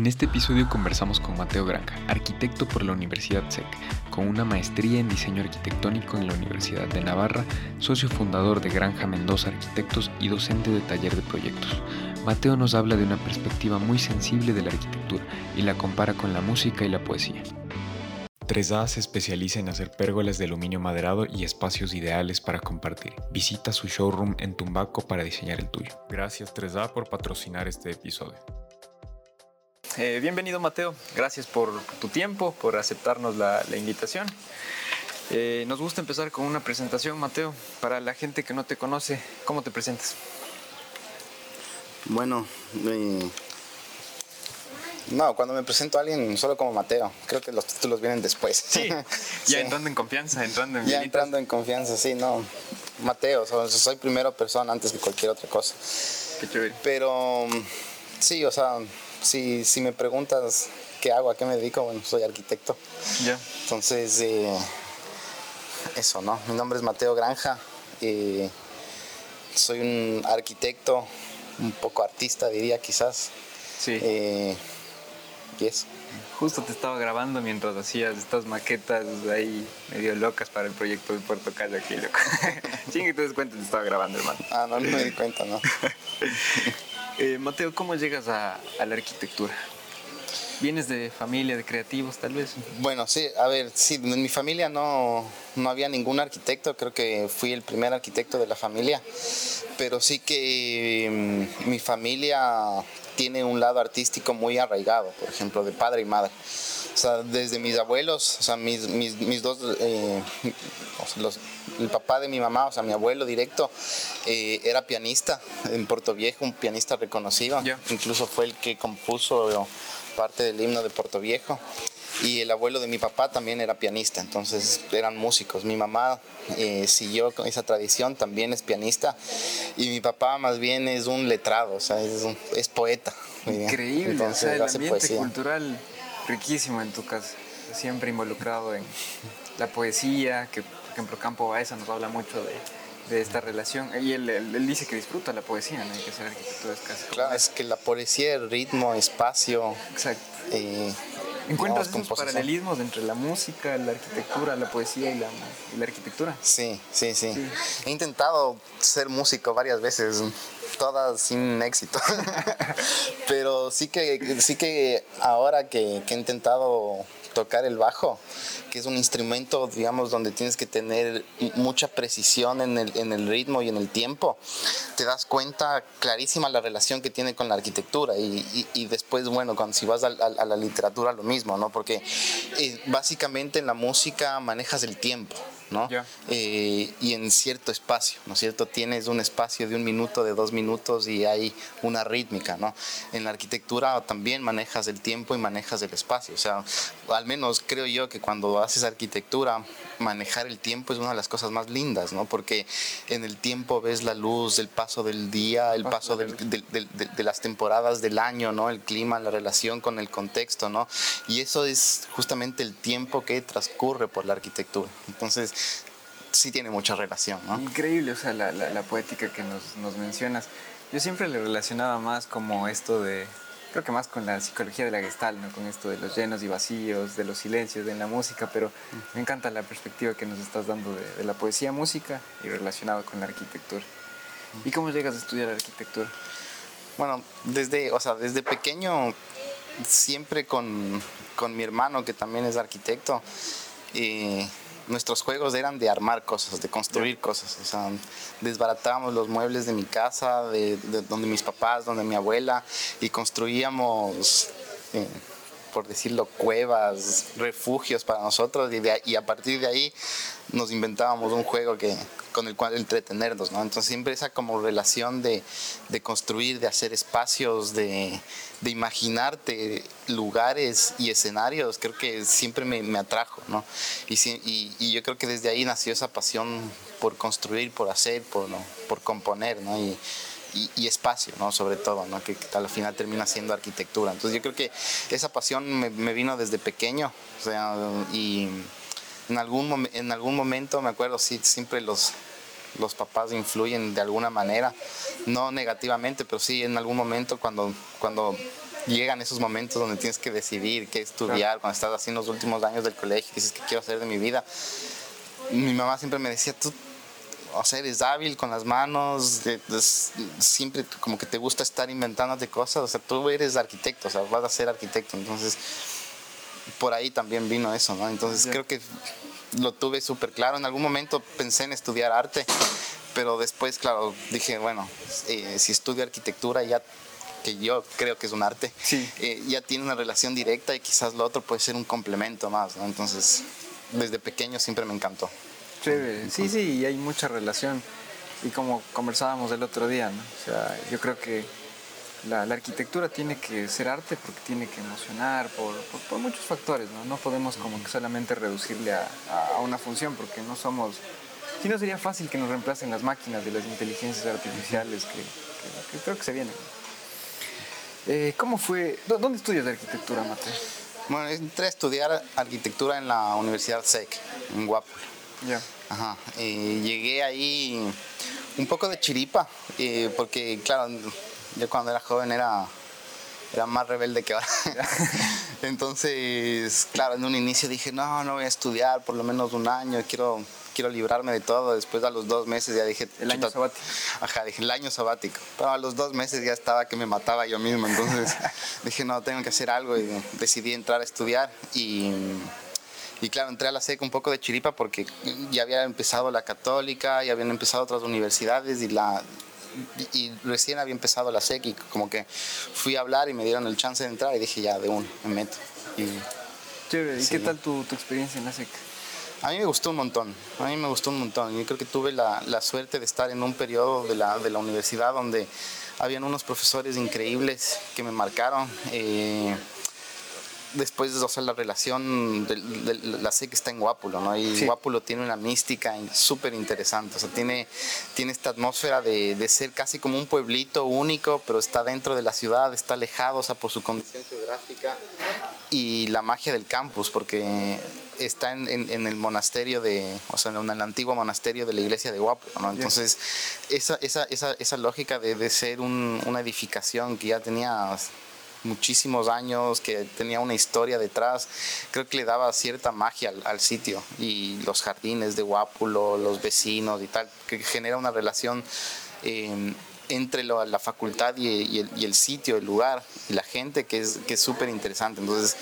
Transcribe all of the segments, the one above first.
En este episodio conversamos con Mateo Granja, arquitecto por la Universidad SEC, con una maestría en diseño arquitectónico en la Universidad de Navarra, socio fundador de Granja Mendoza Arquitectos y docente de taller de proyectos. Mateo nos habla de una perspectiva muy sensible de la arquitectura y la compara con la música y la poesía. 3A se especializa en hacer pérgolas de aluminio maderado y espacios ideales para compartir. Visita su showroom en Tumbaco para diseñar el tuyo. Gracias 3A por patrocinar este episodio. Eh, bienvenido Mateo, gracias por tu tiempo, por aceptarnos la, invitación. Eh, nos gusta empezar con una presentación, Mateo. Para la gente que no te conoce, ¿cómo te presentas? Bueno, eh, no, cuando me presento a alguien solo como Mateo, creo que los títulos vienen después. Sí, ya entrando en confianza, entrando en Ya entrando en confianza, sí, no. Mateo, soy primero persona antes que cualquier otra cosa. Qué chévere. Pero sí, o sea, si, si me preguntas qué hago, a qué me dedico, bueno, soy arquitecto. Ya. Entonces, eh, eso, ¿no? Mi nombre es Mateo Granja. Eh, soy un arquitecto, un poco artista, diría quizás. Sí. Eh, y eso. Justo te estaba grabando mientras hacías estas maquetas ahí medio locas para el proyecto de Puerto Calle aquí, loco. Chingue, te des cuenta, te estaba grabando, hermano. Ah, no, no me di cuenta, ¿no? Eh, Mateo, ¿cómo llegas a, la arquitectura? ¿Vienes de familia de creativos, tal vez? Bueno, sí, a ver, sí, en mi familia no, no había ningún arquitecto, creo que fui el primer arquitecto de la familia, pero sí que mm, mi familia tiene un lado artístico muy arraigado, por ejemplo, de padre y madre. O sea, desde mis abuelos, o sea, mis, mis, mis dos, eh, los, el papá de mi mamá, o sea, mi abuelo directo, eh, era pianista en Puerto Viejo, un pianista reconocido. Incluso fue el que compuso parte del himno de Puerto Viejo. Y el abuelo de mi papá también era pianista, entonces eran músicos. Mi mamá eh, siguió con esa tradición, también es pianista. Y mi papá más bien es un letrado, o sea, es, es poeta. Increíble, entonces, o sea, el ambiente cultural riquísimo en tu casa, siempre involucrado en la poesía, que por ejemplo Campo Baeza nos habla mucho de, de esta relación. Y él, él, dice que disfruta la poesía, no hay que hacer arquitectura escasa. Claro, es que la poesía, el ritmo, espacio. Exacto. Eh, ¿Encuentras esos paralelismos entre la música, la arquitectura, la poesía y la, y la arquitectura? Sí, sí, sí, He intentado ser músico varias veces, todas sin éxito. Pero sí que, sí que ahora que, que he intentado tocar el bajo, que es un instrumento, digamos, donde tienes que tener mucha precisión en el, ritmo y en el tiempo, te das cuenta clarísima la relación que tiene con la arquitectura y, después, bueno, cuando si vas a, a, la literatura lo mismo, ¿no? Porque eh, básicamente en la música manejas el tiempo. ¿No? Eh, y en cierto espacio, ¿no es cierto? Tienes un espacio de un minuto, de dos minutos y hay una rítmica, ¿no? En la arquitectura también manejas el tiempo y manejas el espacio, o sea, al menos creo yo que cuando haces arquitectura, manejar el tiempo es una de las cosas más lindas, ¿no? Porque en el tiempo ves la luz, el paso del día, el paso de, de las temporadas del año, ¿no? El clima, la relación con el contexto, ¿no? Y eso es justamente el tiempo que transcurre por la arquitectura. Entonces, sí tiene mucha relación, ¿no? Increíble, o sea, la, la, poética que nos, nos, mencionas. Yo siempre le relacionaba más como esto de, creo que más con la psicología de la gestal, ¿no? Con esto de los llenos y vacíos, de los silencios en la música, pero me encanta la perspectiva que nos estás dando de, la poesía, música y relacionado con la arquitectura. ¿Y cómo llegas a estudiar arquitectura? Bueno, desde, o sea, desde pequeño, siempre con, con mi hermano, que también es arquitecto, y nuestros juegos eran de armar cosas, de construir cosas. O sea, desbaratábamos los muebles de mi casa, de, donde mis papás, donde mi abuela, y construíamos, eh, por decirlo, cuevas, refugios para nosotros, y, y a partir de ahí nos inventábamos un juego que, con el cual entretenernos, ¿no? Entonces siempre esa como relación de, de construir, de hacer espacios, de, de, imaginarte lugares y escenarios, creo que siempre me, me atrajo, ¿no? Y, y, y, yo creo que desde ahí nació esa pasión por construir, por hacer, por, ¿no? por componer, ¿no? Y, y, espacio, ¿no? Sobre todo, ¿no? Que, al final termina siendo arquitectura. Entonces yo creo que esa pasión me, me vino desde pequeño, o sea, y en algún, en algún momento, me acuerdo, sí, siempre los, los papás influyen de alguna manera, no negativamente, pero sí en algún momento cuando, cuando llegan esos momentos donde tienes que decidir qué estudiar, cuando estás haciendo los últimos años del colegio, dices qué quiero hacer de mi vida. Mi mamá siempre me decía, tú, o sea, eres hábil con las manos, siempre como que te gusta estar inventándote cosas, o sea, tú eres arquitecto, o sea, vas a ser arquitecto, entonces por ahí también vino eso, ¿no? Entonces creo que lo tuve súper claro. En algún momento pensé en estudiar arte, pero después, claro, dije, bueno, eh, si estudio arquitectura ya que yo creo que es un arte, eh, ya tiene una relación directa y quizás lo otro puede ser un complemento más, ¿no? Entonces, desde pequeño siempre me encantó. Sí, sí, y hay mucha relación. Y como conversábamos el otro día, ¿no? O sea, yo creo que la, arquitectura tiene que ser arte porque tiene que emocionar por, por, muchos factores, ¿no? No podemos como que solamente reducirle a, a, una función porque no somos... Si no sería fácil que nos reemplacen las máquinas de las inteligencias artificiales que, creo que se vienen. Eh, ¿Cómo fue? ¿Dónde estudias de arquitectura, Mateo? Bueno, entré a estudiar arquitectura en la Universidad SEC, en Guapo. Ya. Ajá. Y llegué ahí un poco de chiripa, eh, porque claro, yo cuando era joven era, era más rebelde que ahora. Entonces, claro, en un inicio dije, no, no voy a estudiar por lo menos un año, quiero, quiero librarme de todo. Después a los dos meses ya dije... El año sabático. Ajá, dije, el año sabático. Pero a los dos meses ya estaba que me mataba yo mismo. Entonces dije, no, tengo que hacer algo y decidí entrar a estudiar y... Y claro, entré a la SEC un poco de chiripa porque ya había empezado la católica, ya habían empezado otras universidades y la, y recién había empezado la SEC y como que fui a hablar y me dieron el chance de entrar y dije ya, de uno, me meto. Y, Chévere, ¿y qué tal tu, tu, experiencia en la SEC? A mí me gustó un montón, a mí me gustó un montón. Yo creo que tuve la, la suerte de estar en un periodo de la, de la universidad donde habían unos profesores increíbles que me marcaron. Eh, después, o sea, la relación, de, la sé que está en Guápulo, ¿no? Y Guápulo tiene una mística súper interesante, o sea, tiene, tiene esta atmósfera de, de, ser casi como un pueblito único, pero está dentro de la ciudad, está alejado, o sea, por su condición geográfica y la magia del campus, porque está en, en, el monasterio de, o sea, en el antiguo monasterio de la iglesia de Guápulo, ¿no? Entonces, esa, esa, esa, esa lógica de, de ser un, una edificación que ya tenía muchísimos años, que tenía una historia detrás, creo que le daba cierta magia al, sitio y los jardines de Guápulo, los vecinos y tal, que genera una relación eh, entre la facultad y, el, sitio, el lugar y la gente que es que súper interesante. Entonces,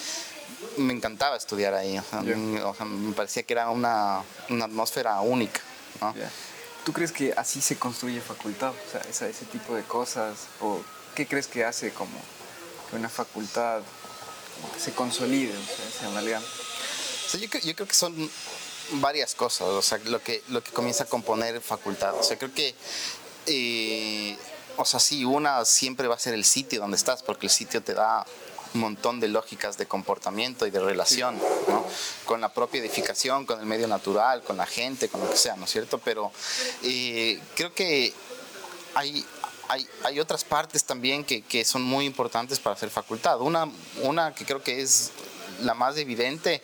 me encantaba estudiar ahí, me parecía que era una, una atmósfera única. ¿Tú crees que así se construye facultad? O sea, ese, ese tipo de cosas, o qué crees que hace como que una facultad se consolide, o sea, se yo, creo, que son varias cosas, o sea, lo que, lo que comienza a componer facultad. O sea, creo que, eh, o sea, sí, una siempre va a ser el sitio donde estás, porque el sitio te da un montón de lógicas de comportamiento y de relación, ¿no? Con la propia edificación, con el medio natural, con la gente, con lo que sea, ¿no es cierto? Pero eh, creo que hay, hay, hay otras partes también que, que, son muy importantes para hacer facultad. Una, una que creo que es la más evidente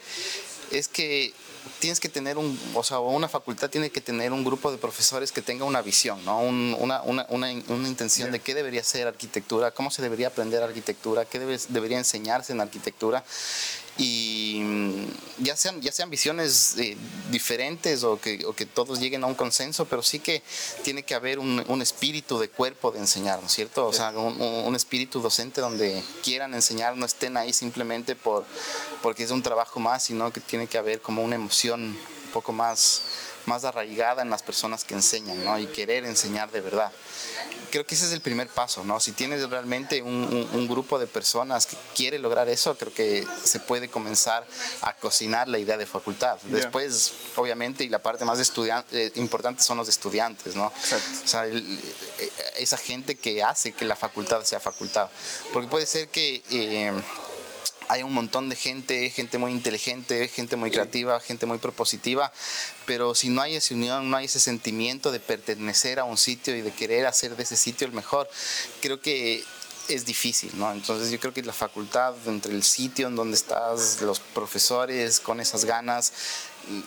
es que tienes que tener un, o sea, una facultad tiene que tener un grupo de profesores que tenga una visión, ¿no? una, una, una, una, intención de qué debería ser arquitectura, cómo se debería aprender arquitectura, qué debe, debería enseñarse en arquitectura y mm, ya sean, ya sean visiones eh, diferentes o que, o que, todos lleguen a un consenso, pero sí que tiene que haber un, un espíritu de cuerpo de enseñar, ¿no es cierto? O sea, un, un, espíritu docente donde quieran enseñar, no estén ahí simplemente por, porque es un trabajo más, sino que tiene que haber como una emoción un poco más más arraigada en las personas que enseñan, ¿no? Y querer enseñar de verdad. Creo que ese es el primer paso, ¿no? Si tienes realmente un, un, grupo de personas que quiere lograr eso, creo que se puede comenzar a cocinar la idea de facultad. Después, obviamente, y la parte más eh, importante son los estudiantes, ¿no? O sea, eh, esa gente que hace que la facultad sea facultad. Porque puede ser que... Eh, hay un montón de gente, gente muy inteligente, gente muy creativa, gente muy propositiva, pero si no hay esa unión, no hay ese sentimiento de pertenecer a un sitio y de querer hacer de ese sitio el mejor, creo que es difícil, ¿no? Entonces yo creo que la facultad, entre el sitio en donde estás, los profesores con esas ganas,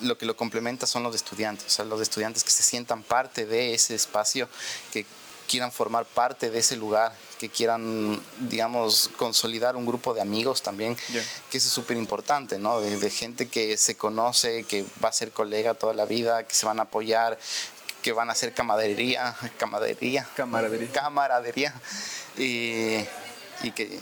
lo que lo complementa son los estudiantes, o sea, los estudiantes que se sientan parte de ese espacio que quieran formar parte de ese lugar, que quieran, digamos, consolidar un grupo de amigos también, que eso es súper importante, ¿no? De, gente que se conoce, que va a ser colega toda la vida, que se van a apoyar, que van a hacer camaradería, camaradería, camaradería, camaradería y, y que,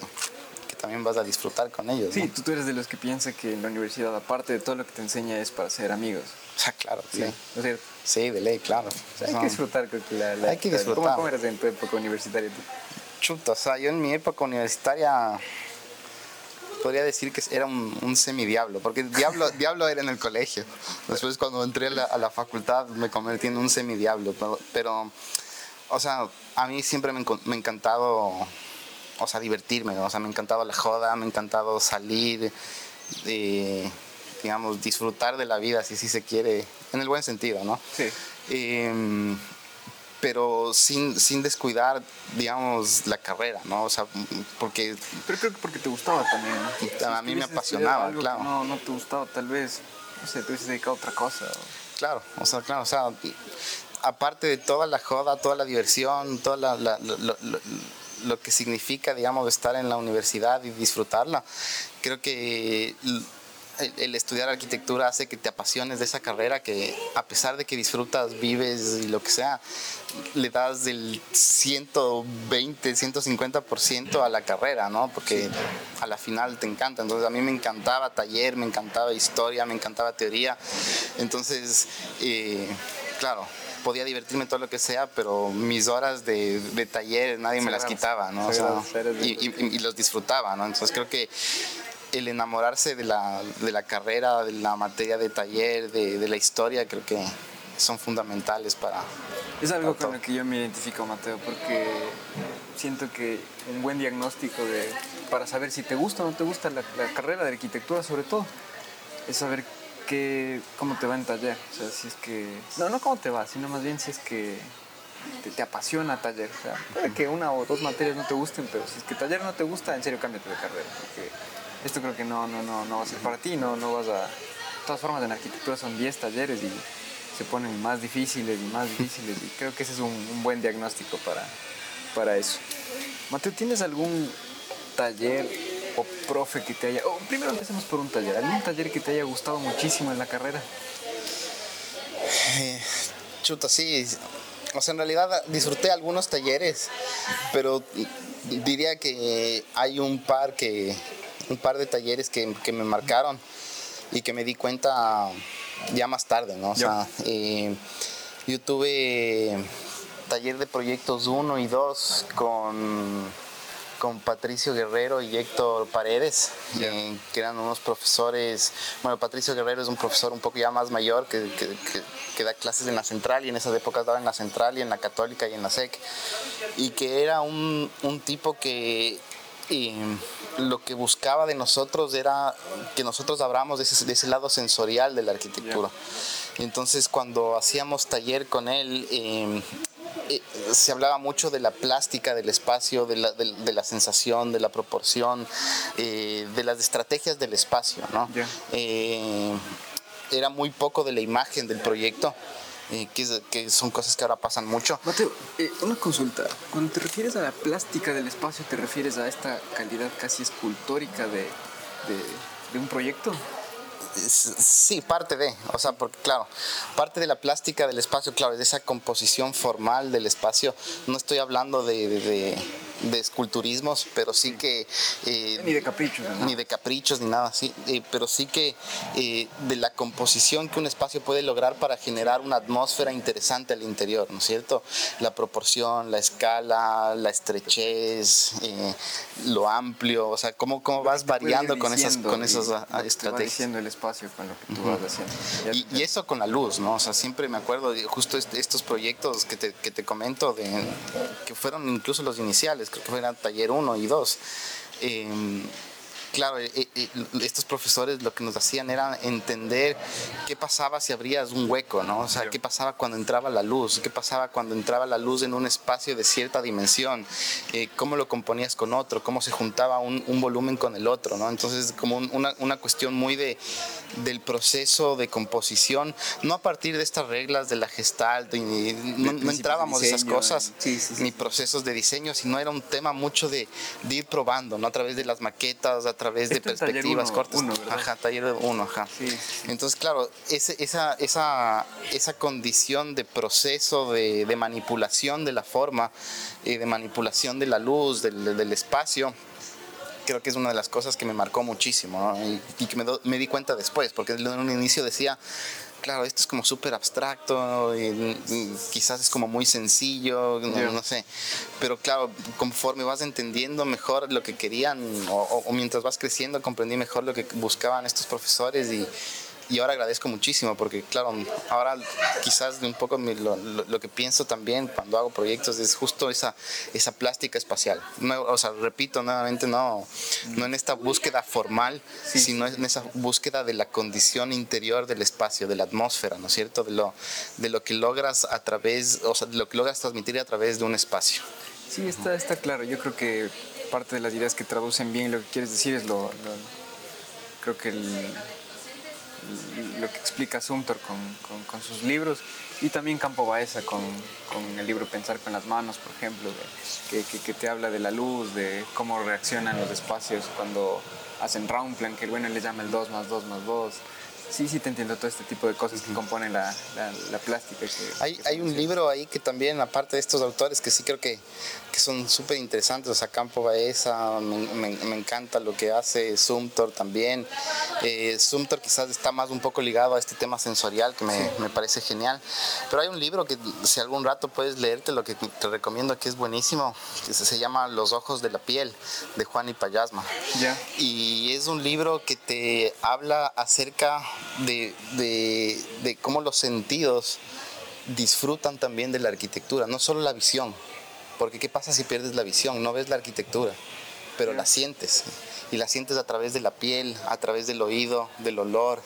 también vas a disfrutar con ellos. Sí, tú, eres de los que piensa que en la universidad, aparte de todo lo que te enseña, es para ser amigos. Ah, claro, sí. sí. Sí, de ley, claro. hay que disfrutar con la, Hay que disfrutar. ¿Cómo, eras en tu época universitaria tú? Chuta, o sea, yo en mi época universitaria podría decir que era un, un semidiablo, porque diablo, diablo era en el colegio. Después cuando entré a la, facultad me convertí en un semidiablo, pero, pero, o sea, a mí siempre me, me ha encantado, o sea, divertirme, o sea, me ha encantado la joda, me ha encantado salir, de, digamos, disfrutar de la vida, si sí se quiere, en el buen sentido, ¿no? Sí. Em, pero sin, sin descuidar, digamos, la carrera, ¿no? O sea, porque... Pero creo que porque te gustaba también. A mí me apasionaba, claro. No, no te gustaba, tal vez, no sé, te hubieses dedicado a otra cosa. Claro, o sea, claro, o sea, aparte de toda la joda, toda la diversión, toda la, lo que significa, digamos, estar en la universidad y disfrutarla, creo que el, estudiar arquitectura hace que te apasiones de esa carrera que a pesar de que disfrutas, vives y lo que sea, le das del 120, 150% a la carrera, ¿no? Porque a la final te encanta. Entonces a mí me encantaba taller, me encantaba historia, me encantaba teoría. Entonces, eh, claro, podía divertirme todo lo que sea, pero mis horas de, taller nadie me las quitaba, ¿no? y, y, los disfrutaba, ¿no? Entonces creo que el enamorarse de la, de la carrera, de la materia de taller, de, de, la historia, creo que son fundamentales para... Es algo con lo que yo me identifico, Mateo, porque siento que un buen diagnóstico de, para saber si te gusta o no te gusta la, carrera de arquitectura, sobre todo, es saber que, cómo te va en taller. O sea, si es que... No, no cómo te va, sino más bien si es que te, te, apasiona taller. O sea, puede que una o dos materias no te gusten, pero si es que taller no te gusta, en serio cámbiate de carrera. Porque esto creo que no, no, no, no va a ser para ti, no, no vas a... De todas formas, en arquitectura son 10 talleres y se ponen más difíciles y más difíciles y creo que ese es un, buen diagnóstico para, para eso. Mateo, ¿tienes algún taller o profe que te haya... primero empecemos por un taller, ¿algún taller que te haya gustado muchísimo en la carrera? Eh, chuta, sí. O sea, en realidad disfruté algunos talleres, pero diría que hay un par que, un par de talleres que, que, me marcaron y que me di cuenta ya más tarde, ¿no? O sea, eh, yo tuve taller de proyectos 1 y 2 con, con Patricio Guerrero y Héctor Paredes, eh, que eran unos profesores, bueno, Patricio Guerrero es un profesor un poco ya más mayor que, que, que, da clases en la central y en esas épocas daba en la central y en la católica y en la SEC, y que era un, un tipo que y lo que buscaba de nosotros era que nosotros habláramos de ese, de ese lado sensorial de la arquitectura. Entonces cuando hacíamos taller con él, em, eh, se hablaba mucho de la plástica del espacio, de la, de, la sensación, de la proporción, eh, de las estrategias del espacio. ¿no? Eh, era muy poco de la imagen del proyecto eh, que, son cosas que ahora pasan mucho. Mateo, eh, una consulta. Cuando te refieres a la plástica del espacio, ¿te refieres a esta calidad casi escultórica de, de un proyecto? Sí, parte de, o sea, porque claro, parte de la plástica del espacio, claro, de esa composición formal del espacio. No estoy hablando de, de esculturismos, pero sí que... Eh, ni de caprichos. Ni de caprichos, ni nada así, eh, pero sí que eh, de la composición que un espacio puede lograr para generar una atmósfera interesante al interior, ¿no es cierto? La proporción, la escala, la estrechez, lo amplio, o sea, cómo, cómo vas variando con esas, con esas estrategias. el espacio con lo que tú vas haciendo. Y, eso con la luz, ¿no? O sea, siempre me acuerdo de justo estos proyectos que te, que te comento, de, que fueron incluso los iniciales, creo que eran taller 1 y 2. Em, claro, eh, eh, estos profesores lo que nos hacían era entender qué pasaba si abrías un hueco, ¿no? O sea, qué pasaba cuando entraba la luz, qué pasaba cuando entraba la luz en un espacio de cierta dimensión, eh, cómo lo componías con otro, cómo se juntaba un, volumen con el otro, ¿no? Entonces, como una, una, cuestión muy de, del proceso de composición, no a partir de estas reglas de la gestalt, y, no, entrábamos en esas cosas, ni procesos de diseño, sino era un tema mucho de, de ir probando, ¿no? A través de las maquetas, a través través de perspectivas cortas. ajá, taller uno, ajá. Entonces, claro, ese, esa, esa, esa condición de proceso de, de manipulación de la forma, y de manipulación de la luz, del, del espacio, creo que es una de las cosas que me marcó muchísimo y, y, que me, me, di cuenta después, porque en un inicio decía, claro, esto es como súper abstracto, y, quizás es como muy sencillo, no, sé. Pero claro, conforme vas entendiendo mejor lo que querían o, o mientras vas creciendo, comprendí mejor lo que buscaban estos profesores y y ahora agradezco muchísimo porque, claro, ahora quizás de un poco lo, lo, que pienso también cuando hago proyectos es justo esa, esa plástica espacial. o sea, repito nuevamente, no, no en esta búsqueda formal, sino en esa búsqueda de la condición interior del espacio, de la atmósfera, ¿no es cierto? De lo, de lo que logras a través, o sea, de lo que logras transmitir a través de un espacio. Sí, está, está claro. Yo creo que parte de las ideas que traducen bien lo que quieres decir es lo, lo creo que el lo que explica Sumter con, con, sus libros y también Campo Baeza con, con, el libro Pensar con las manos, por ejemplo, que, que, te habla de la luz, de cómo reaccionan los espacios cuando hacen round plan, que bueno le llama el 2 más 2 más 2 Sí, sí, te entiendo todo este tipo de cosas que componen la, la, plástica. hay, hay un libro ahí que también, aparte de estos autores, que sí creo que, que son súper interesantes. O sea, Campo Baeza, me, me, encanta lo que hace Sumtor también. Eh, Sumtor quizás está más un poco ligado a este tema sensorial, que me, me, parece genial. Pero hay un libro que si algún rato puedes leerte, lo que te recomiendo que es buenísimo, que se, llama Los Ojos de la Piel, de Juan y Payasma. Ya. Y es un libro que te habla acerca de, cómo los sentidos disfrutan también de la arquitectura, no solo la visión, porque ¿qué pasa si pierdes la visión? No ves la arquitectura, pero la sientes, y la sientes a través de la piel, a través del oído, del olor,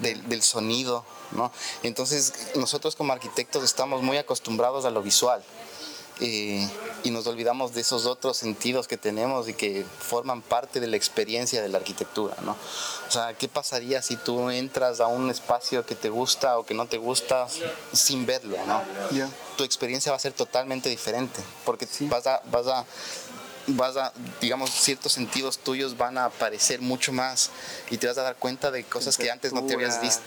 del, del sonido, ¿no? Entonces nosotros como arquitectos estamos muy acostumbrados a lo visual, y nos olvidamos de esos otros sentidos que tenemos y que forman parte de la experiencia de la arquitectura, ¿no? O sea, ¿qué pasaría si tú entras a un espacio que te gusta o que no te gusta sin verlo, ¿no? Tu experiencia va a ser totalmente diferente, porque vas a, vas a vas a, digamos, ciertos sentidos tuyos van a aparecer mucho más y te vas a dar cuenta de cosas que antes no te habías visto.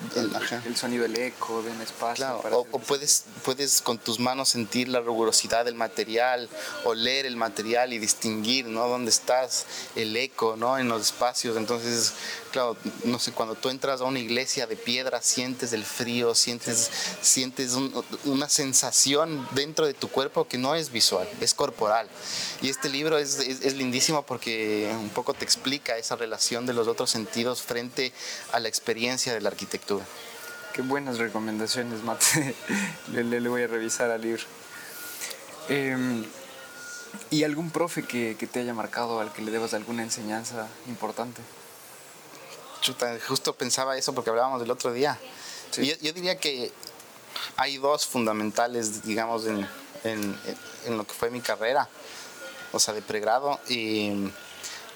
El, sonido del eco de un espacio. o, puedes, puedes con tus manos sentir la rigurosidad del material, oler el material y distinguir, ¿no? Dónde estás, el eco, ¿no? En los espacios. Entonces, claro, no sé, cuando tú entras a una iglesia de piedra, sientes el frío, sientes, sientes una sensación dentro de tu cuerpo que no es visual, es corporal. Y este libro es, es, lindísimo porque un poco te explica esa relación de los otros sentidos frente a la experiencia de la arquitectura. Qué buenas recomendaciones, Mate. le, voy a revisar al libro. Em, ¿Y algún profe que, que te haya marcado, al que le debas alguna enseñanza importante? justo pensaba eso porque hablábamos del otro día. Yo, diría que hay dos fundamentales, digamos, en, en, lo que fue mi carrera, o sea, de pregrado. Y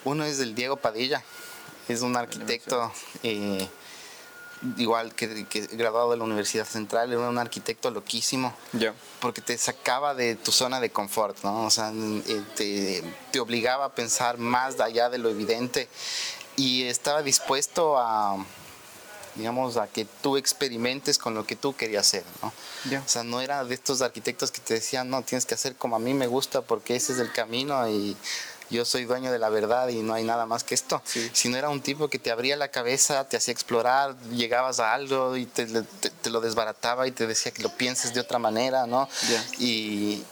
uno es el Diego Padilla, es un arquitecto eh, igual que, que, graduado de la Universidad Central, era un arquitecto loquísimo, porque te sacaba de tu zona de confort, ¿no? O sea, eh, te, te, obligaba a pensar más allá de lo evidente y estaba dispuesto a, digamos, a que tú experimentes con lo que tú querías hacer, ¿no? O sea, no era de estos arquitectos que te decían, no, tienes que hacer como a mí me gusta porque ese es el camino y yo soy dueño de la verdad y no hay nada más que esto. Sino era un tipo que te abría la cabeza, te hacía explorar, llegabas a algo y te, te, lo desbarataba y te decía que lo pienses de otra manera, ¿no? Y,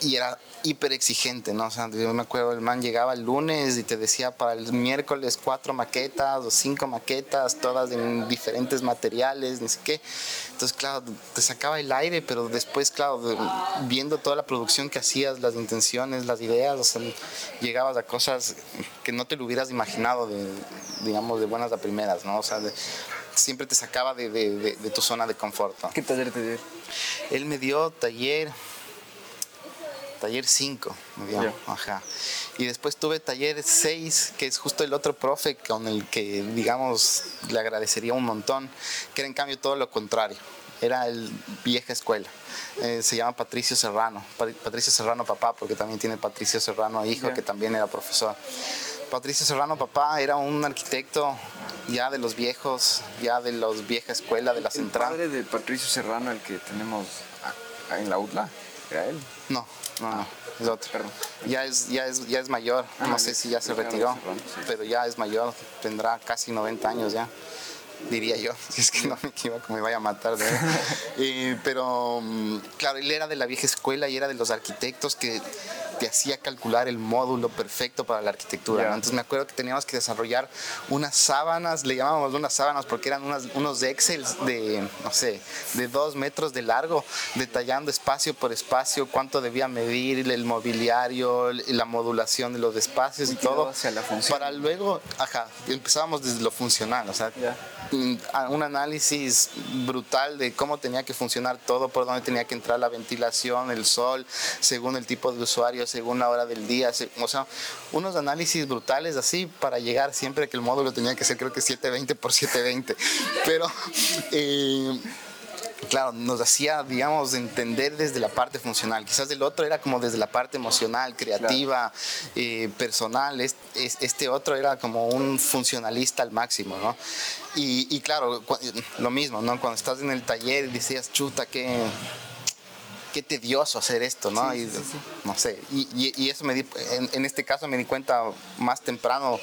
y era hiper exigente, ¿no? O sea, yo me acuerdo, el man llegaba el lunes y te decía para el miércoles cuatro maquetas o cinco maquetas, todas en diferentes materiales, ni sé qué. Entonces, claro, te sacaba el aire, pero después, claro, viendo toda la producción que hacías, las intenciones, las ideas, o sea, llegabas a cosas que no te lo hubieras imaginado, de, digamos, de buenas a primeras, ¿no? O sea, siempre te sacaba de, de, de, tu zona de confort. ¿Qué taller te dio? Él me dio taller taller 5, ajá. Y después tuve taller 6, que es justo el otro profe con el que, digamos, le agradecería un montón, que era en cambio todo lo contrario. Era el vieja escuela. Eh, se llama Patricio Serrano. Patricio Serrano papá, porque también tiene Patricio Serrano hijo, que también era profesor. Patricio Serrano papá era un arquitecto ya de los viejos, ya de los vieja escuela, de la central. ¿El padre de Patricio Serrano, el que tenemos en la UTLA? ¿Era él? No, no, no, es otro. Perdón. Ya es, ya es, ya es mayor, ah, no sé si ya se retiró, pero ya es mayor, tendrá casi 90 años ya diría yo, si es que no me equivoco, me vaya a matar de eh, pero mm, claro, él era de la vieja escuela y era de los arquitectos que te hacía calcular el módulo perfecto para la arquitectura. Entonces me acuerdo que teníamos que desarrollar unas sábanas, le llamábamos unas sábanas porque eran unas, unos Excel de, no sé, de dos metros de largo, detallando espacio por espacio, cuánto debía medir el mobiliario, la modulación de los espacios y, todo. Para luego, ajá, empezábamos desde lo funcional, o sea, un análisis brutal de cómo tenía que funcionar todo, por dónde tenía que entrar la ventilación, el sol, según el tipo de usuario, según la hora del día, o sea, unos análisis brutales así para llegar siempre que el módulo tenía que ser creo que 720 por 720, pero... Eh, claro, nos hacía, digamos, entender desde la parte funcional. Quizás el otro era como desde la parte emocional, creativa, eh, personal. Este, otro era como un funcionalista al máximo, ¿no? Y, claro, lo mismo, ¿no? Cuando estás en el taller y decías, chuta, qué qué tedioso hacer esto, ¿no? y, no sé, y, eso me di, en, este caso me di cuenta más temprano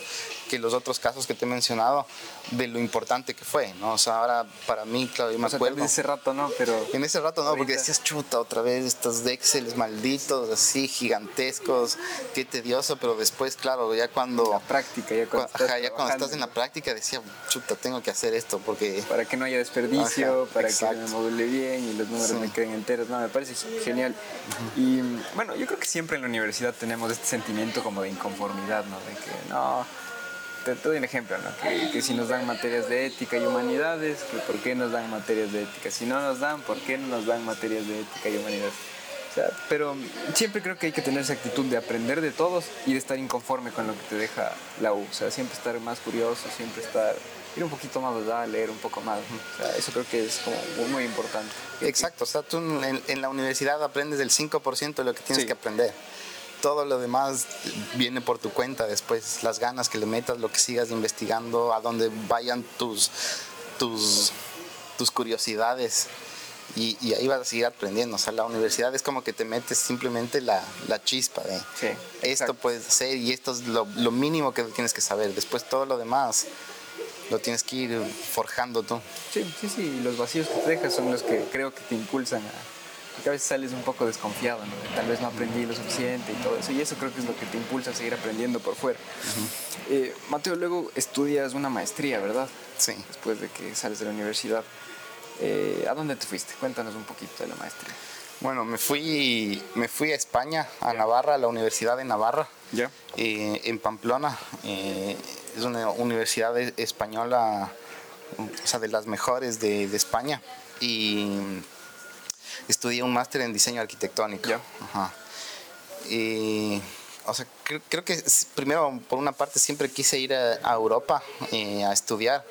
que los otros casos que te he mencionado de lo importante que fue, ¿no? O sea, ahora para mí, claro, yo me acuerdo. En ese rato no, pero. En ese rato no, porque decías chuta otra vez estos Excel malditos, así gigantescos, qué tedioso, pero después, claro, ya cuando. La práctica, ya cuando, estás, ya cuando estás en la práctica decía, chuta, tengo que hacer esto porque. Para que no haya desperdicio, para que me module bien y los números me queden enteros, no, me parece genial. Y bueno, yo creo que siempre en la universidad tenemos este sentimiento como de inconformidad, ¿no? De que no te, doy un ejemplo, ¿no? que, si nos dan materias de ética y humanidades, que por qué nos dan materias de ética. Si no nos dan, ¿por qué no nos dan materias de ética y humanidades? O sea, pero siempre creo que hay que tener esa actitud de aprender de todos y de estar inconforme con lo que te deja la U. O sea, siempre estar más curioso, siempre estar, ir un poquito más allá, leer un poco más. O sea, eso creo que es como muy importante. Exacto, o sea, tú en, la universidad aprendes el 5% de lo que tienes que aprender todo lo demás viene por tu cuenta después, las ganas que le metas, lo que sigas investigando, a dónde vayan tus, tus, tus curiosidades. Y, ahí vas a seguir aprendiendo. O sea, la universidad es como que te metes simplemente la, la chispa de esto puedes hacer y esto es lo, lo, mínimo que tienes que saber. Después todo lo demás lo tienes que ir forjando tú. Sí, sí, sí. Los vacíos que te dejas son los que creo que te impulsan a, porque a veces sales un poco desconfiado, Tal vez no aprendí lo suficiente y todo eso. Y eso creo que es lo que te impulsa a seguir aprendiendo por fuera. Eh, Mateo, luego estudias una maestría, ¿verdad? Sí. Después de que sales de la universidad. Eh, ¿A dónde te fuiste? Cuéntanos un poquito de la maestría. Bueno, me fui, me fui a España, a Navarra, a la Universidad de Navarra, ¿Ya? Eh, en Pamplona. es una universidad española, o sea, de las mejores de, de España. Y estudié un máster en diseño arquitectónico. Y, o sea, creo, que primero, por una parte, siempre quise ir a, Europa eh, a estudiar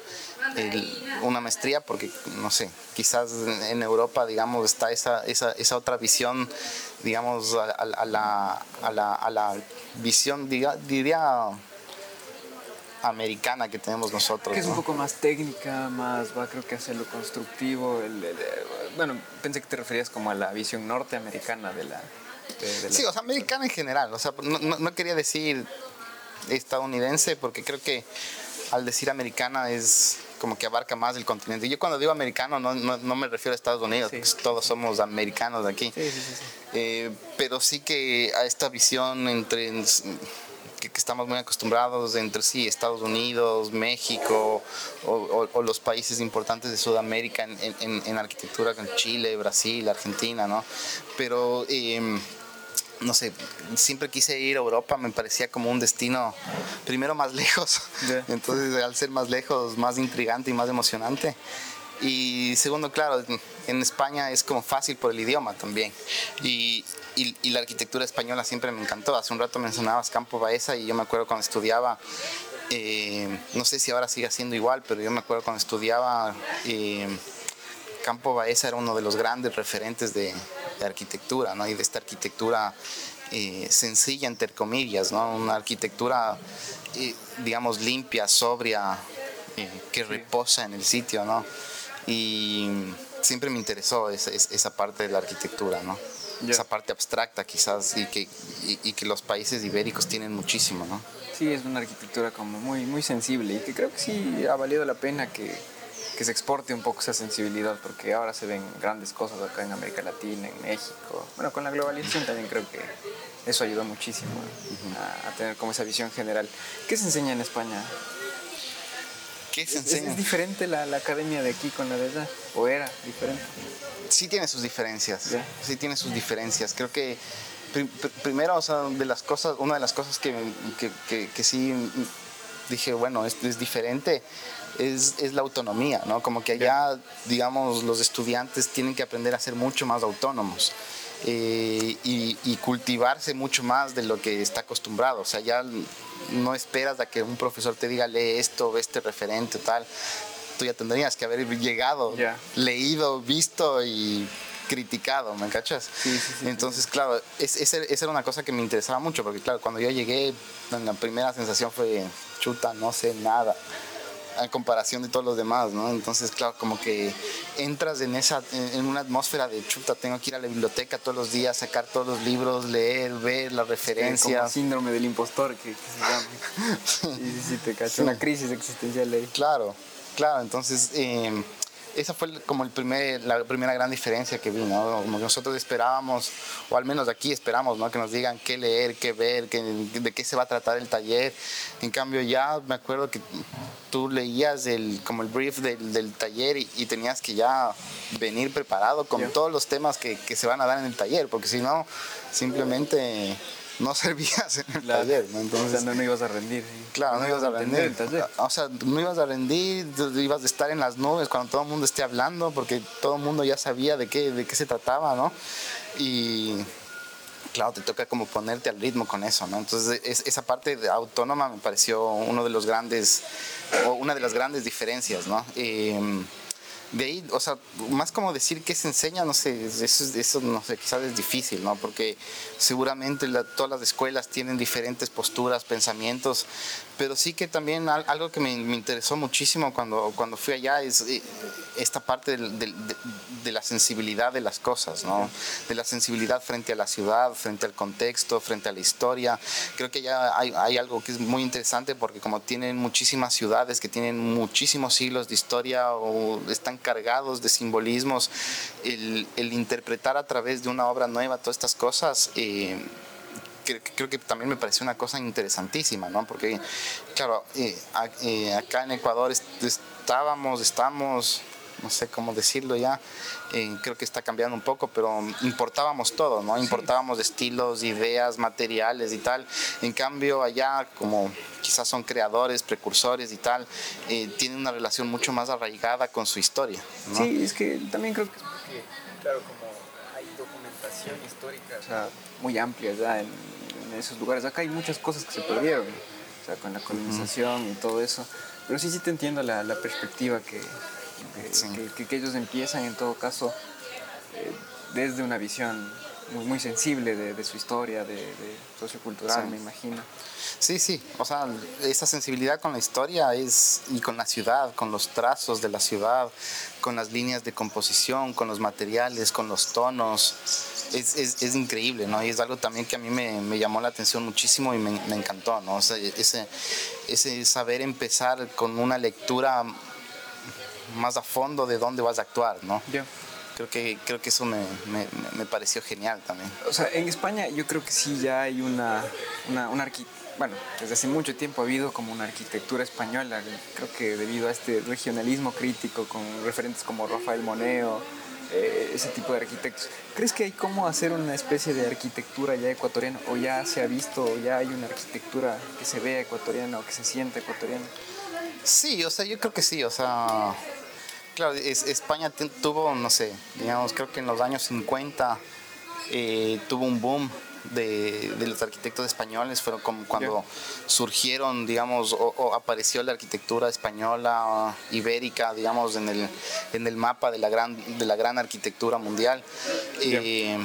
una maestría, porque, no sé, quizás en Europa, digamos, está esa, esa, esa otra visión, digamos, a, la, a, la, a la visión, diría americana que tenemos nosotros. Que es un poco más técnica, más va creo que hacer lo constructivo. bueno, pensé que te referías como a la visión norteamericana de la... Sí, o sea, americana en general. O sea, no, no, quería decir estadounidense porque creo que al decir americana es como que abarca más el continente. Yo cuando digo americano no, no, me refiero a Estados Unidos, todos somos americanos aquí. Eh, pero sí que a esta visión entre que, estamos muy acostumbrados entre sí, Estados Unidos, México o, los países importantes de Sudamérica en, en, arquitectura, con Chile, Brasil, Argentina, ¿no? Pero... Em, no sé, siempre quise ir a Europa, me parecía como un destino, primero más lejos, entonces al ser más lejos, más intrigante y más emocionante. Y segundo, claro, en España es como fácil por el idioma también. Y, y, la arquitectura española siempre me encantó. Hace un rato mencionabas Campo Baeza y yo me acuerdo cuando estudiaba, eh, no sé si ahora sigue siendo igual, pero yo me acuerdo cuando estudiaba, eh, Campo Baeza era uno de los grandes referentes de, de arquitectura, ¿no? Y de esta arquitectura eh, sencilla, entre comillas, ¿no? Una arquitectura, eh, digamos, limpia, sobria, eh, que reposa en el sitio, ¿no? Y siempre me interesó esa, esa parte de la arquitectura, ¿no? Esa parte abstracta quizás y que, y, que los países ibéricos tienen muchísimo, ¿no? Sí, es una arquitectura como muy, muy sensible y que creo que sí ha valido la pena que, que se exporte un poco esa sensibilidad, porque ahora se ven grandes cosas acá en América Latina, en México. Bueno, con la globalización también creo que eso ayudó muchísimo a, tener como esa visión general. ¿Qué se enseña en España? ¿Qué se enseña? ¿Es, diferente la, la, academia de aquí con la de allá? ¿O era diferente? Sí tiene sus diferencias, sí tiene sus diferencias. Creo que primero, o sea, de las cosas, una de las cosas que, que, que, que sí dije, bueno, esto es diferente, es, es, la autonomía, ¿no? Como que allá, digamos, los estudiantes tienen que aprender a ser mucho más autónomos. Eh, y, y, cultivarse mucho más de lo que está acostumbrado. O sea, ya no esperas a que un profesor te diga lee esto, ve este referente, tal. Tú ya tendrías que haber llegado, leído, visto y criticado, ¿me cachas? Sí, sí, sí, Entonces, claro, esa era una cosa que me interesaba mucho, porque claro, cuando yo llegué, la primera sensación fue, chuta, no sé nada a comparación de todos los demás, ¿no? Entonces, claro, como que entras en esa, en una atmósfera de chuta, tengo que ir a la biblioteca todos los días, sacar todos los libros, leer, ver las referencias. Como síndrome del impostor que, se llama. sí, sí, te cacho. Una crisis existencial ahí. Claro, claro, entonces... Eh, esa fue como el primer, la primera gran diferencia que vi, ¿no? Como nosotros esperábamos, o al menos aquí esperamos, ¿no? Que nos digan qué leer, qué ver, qué, de qué se va a tratar el taller. En cambio ya me acuerdo que tú leías el, como el brief del, del taller y, tenías que ya venir preparado con todos los temas que, que se van a dar en el taller, porque si no, simplemente no servías en el taller, ¿no? Entonces, no, ibas a rendir. Claro, no, ibas a rendir. O sea, no ibas a rendir, ibas a estar en las nubes cuando todo el mundo esté hablando, porque todo el mundo ya sabía de qué, de qué se trataba, ¿no? Y claro, te toca como ponerte al ritmo con eso, ¿no? Entonces, esa parte de autónoma me pareció uno de los grandes, o una de las grandes diferencias, ¿no? Eh, de ahí, o sea, más como decir qué se enseña, no sé, eso, eso no sé, quizás es difícil, ¿no? Porque seguramente todas las escuelas tienen diferentes posturas, pensamientos, pero sí que también algo que me, interesó muchísimo cuando, cuando fui allá es eh, esta parte de, la sensibilidad de las cosas, ¿no? De la sensibilidad frente a la ciudad, frente al contexto, frente a la historia. Creo que ya hay, hay algo que es muy interesante porque como tienen muchísimas ciudades que tienen muchísimos siglos de historia o están cargados de simbolismos, el, el interpretar a través de una obra nueva todas estas cosas, eh, creo que también me pareció una cosa interesantísima, ¿no? Porque, claro, eh, eh, acá en Ecuador estábamos, estamos, no sé cómo decirlo ya, creo que está cambiando un poco, pero importábamos todo, ¿no? Importábamos estilos, ideas, materiales y tal. En cambio, allá, como quizás son creadores, precursores y tal, eh, tienen una relación mucho más arraigada con su historia. Sí, es que también creo que porque, claro, como documentación histórica o sea, muy amplia ya en, esos lugares. Acá hay muchas cosas que se perdieron, o sea, con la colonización y todo eso. Pero sí, sí te entiendo la, la perspectiva que, que, que, ellos empiezan en todo caso eh, desde una visión muy, muy sensible de, de, su historia, de, de sociocultural, me imagino. Sí, sí, o sea, esa sensibilidad con la historia es, y con la ciudad, con los trazos de la ciudad, con las líneas de composición, con los materiales, con los tonos, es, es, es increíble, ¿no? Y es algo también que a mí me, me llamó la atención muchísimo y me, me encantó, ¿no? O sea, ese, ese saber empezar con una lectura más a fondo de dónde vas a actuar, ¿no? Creo que, creo que eso me, me, me, pareció genial también. O sea, en España yo creo que sí ya hay una, una, una bueno, desde hace mucho tiempo ha habido como una arquitectura española, creo que debido a este regionalismo crítico con referentes como Rafael Moneo, eh, ese tipo de arquitectos. ¿Crees que hay cómo hacer una especie de arquitectura ya ecuatoriana o ya se ha visto o ya hay una arquitectura que se vea ecuatoriana o que se siente ecuatoriana? Sí, o sea, yo creo que sí, o sea, claro, España tuvo, no sé, digamos, creo que en los años 50 eh, tuvo un boom de, los arquitectos españoles, fueron como cuando surgieron, digamos, o, apareció la arquitectura española, ibérica, digamos, en el, en el mapa de la gran, de la gran arquitectura mundial. Eh,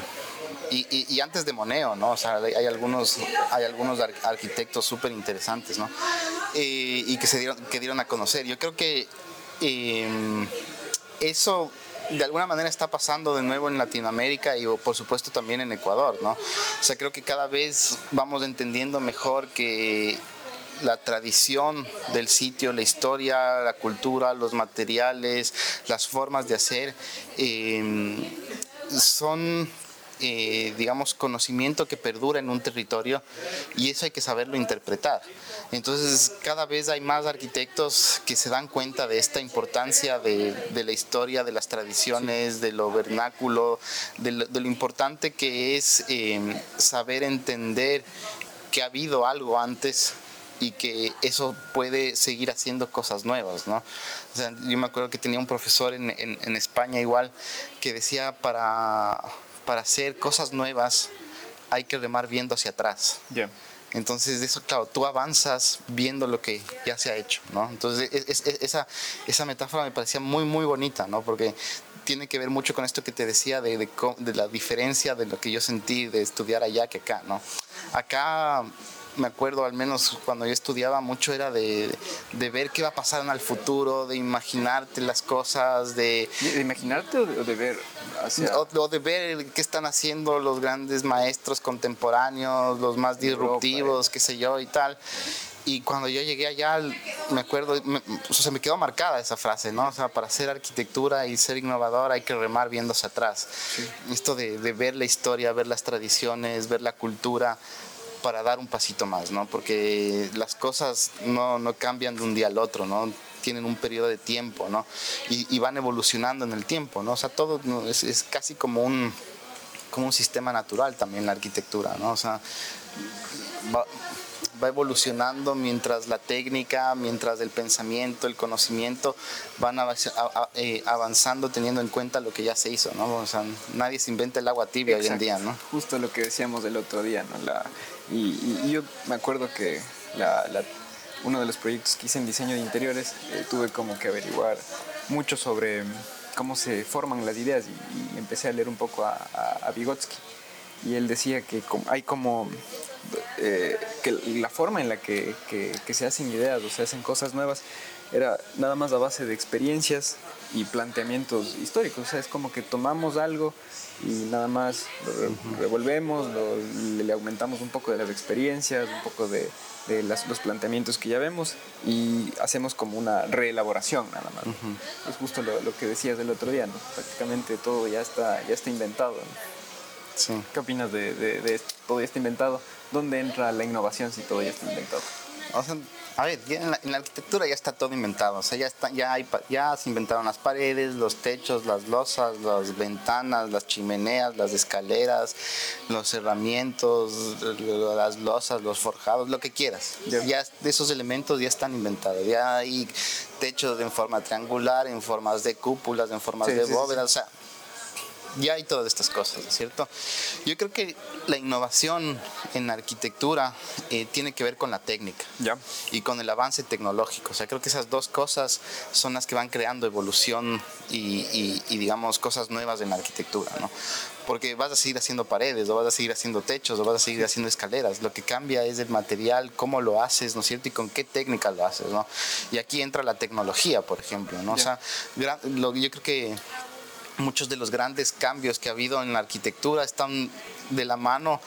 y, antes de Moneo, ¿no? O sea, hay algunos, hay algunos arquitectos súper interesantes, ¿no? Eh, y que se dieron, que dieron a conocer. Yo creo que eh, eso de alguna manera está pasando de nuevo en Latinoamérica y por supuesto también en Ecuador, ¿no? O sea, creo que cada vez vamos entendiendo mejor que la tradición del sitio, la historia, la cultura, los materiales, las formas de hacer, eh, son eh, digamos, conocimiento que perdura en un territorio y eso hay que saberlo interpretar. Entonces, cada vez hay más arquitectos que se dan cuenta de esta importancia de, la historia, de las tradiciones, de lo vernáculo, de lo, importante que es eh, saber entender que ha habido algo antes y que eso puede seguir haciendo cosas nuevas, ¿no? O sea, yo me acuerdo que tenía un profesor en, en España igual que decía para para hacer cosas nuevas hay que remar viendo hacia atrás. Entonces, eso, claro, tú avanzas viendo lo que ya se ha hecho, ¿no? Entonces, esa, esa metáfora me parecía muy, muy bonita, ¿no? Porque tiene que ver mucho con esto que te decía de, de, de la diferencia de lo que yo sentí de estudiar allá que acá, ¿no? Acá me acuerdo, al menos cuando yo estudiaba mucho, era de, ver qué va a pasar en el futuro, de imaginarte las cosas, de... ¿De imaginarte o de, ver? O, de ver qué están haciendo los grandes maestros contemporáneos, los más disruptivos, qué sé yo y tal. Y cuando yo llegué allá, me acuerdo, me, o sea, me quedó marcada esa frase, ¿no? O sea, para hacer arquitectura y ser innovador hay que remar viéndose atrás. Esto de, de, ver la historia, ver las tradiciones, ver la cultura, para dar un pasito más, ¿no? Porque las cosas no, no cambian de un día al otro, ¿no? Tienen un periodo de tiempo, ¿no? Y, van evolucionando en el tiempo, ¿no? O sea, todo es, es, casi como un, como un sistema natural también la arquitectura, ¿no? O sea, va, va evolucionando mientras la técnica, mientras el pensamiento, el conocimiento van eh, avanzando teniendo en cuenta lo que ya se hizo, ¿no? O sea, nadie se inventa el agua tibia hoy en día, ¿no? Justo lo que decíamos del otro día, ¿no? La, y, yo me acuerdo que uno de los proyectos que hice en diseño de interiores eh, tuve como que averiguar mucho sobre cómo se forman las ideas y, empecé a leer un poco a, a, Vygotsky. Y él decía que hay como eh, que la forma en la que, que, se hacen ideas o se hacen cosas nuevas era nada más a base de experiencias y planteamientos históricos. O sea, es como que tomamos algo y nada más lo revolvemos, le, aumentamos un poco de las experiencias, un poco de, de los planteamientos que ya vemos y hacemos como una reelaboración nada más. Es justo lo, lo, que decías del otro día, ¿no? Prácticamente todo ya está, ya está inventado. ¿Qué opinas de, de, todo ya está inventado? ¿Dónde entra la innovación si todo ya está inventado? A ver, en, la, arquitectura ya está todo inventado. O sea, ya, está, ya, hay, ya se inventaron las paredes, los techos, las losas, las ventanas, las chimeneas, las escaleras, los herramientas, las losas, los forjados, lo que quieras. Ya, esos elementos ya están inventados. Ya hay techos en forma triangular, en formas de cúpulas, en formas de bóvedas. O sea, ya hay todas estas cosas, ¿cierto? Yo creo que la innovación en arquitectura eh, tiene que ver con la técnica y con el avance tecnológico. O sea, creo que esas dos cosas son las que van creando evolución y, digamos, cosas nuevas en la arquitectura, ¿no? Porque vas a seguir haciendo paredes, o vas a seguir haciendo techos, o vas a seguir haciendo escaleras. Lo que cambia es el material, cómo lo haces, ¿no es cierto? Y con qué técnica lo haces, ¿no? Y aquí entra la tecnología, por ejemplo, ¿no? O sea, yo creo que muchos de los grandes cambios que ha habido en la arquitectura están de la mano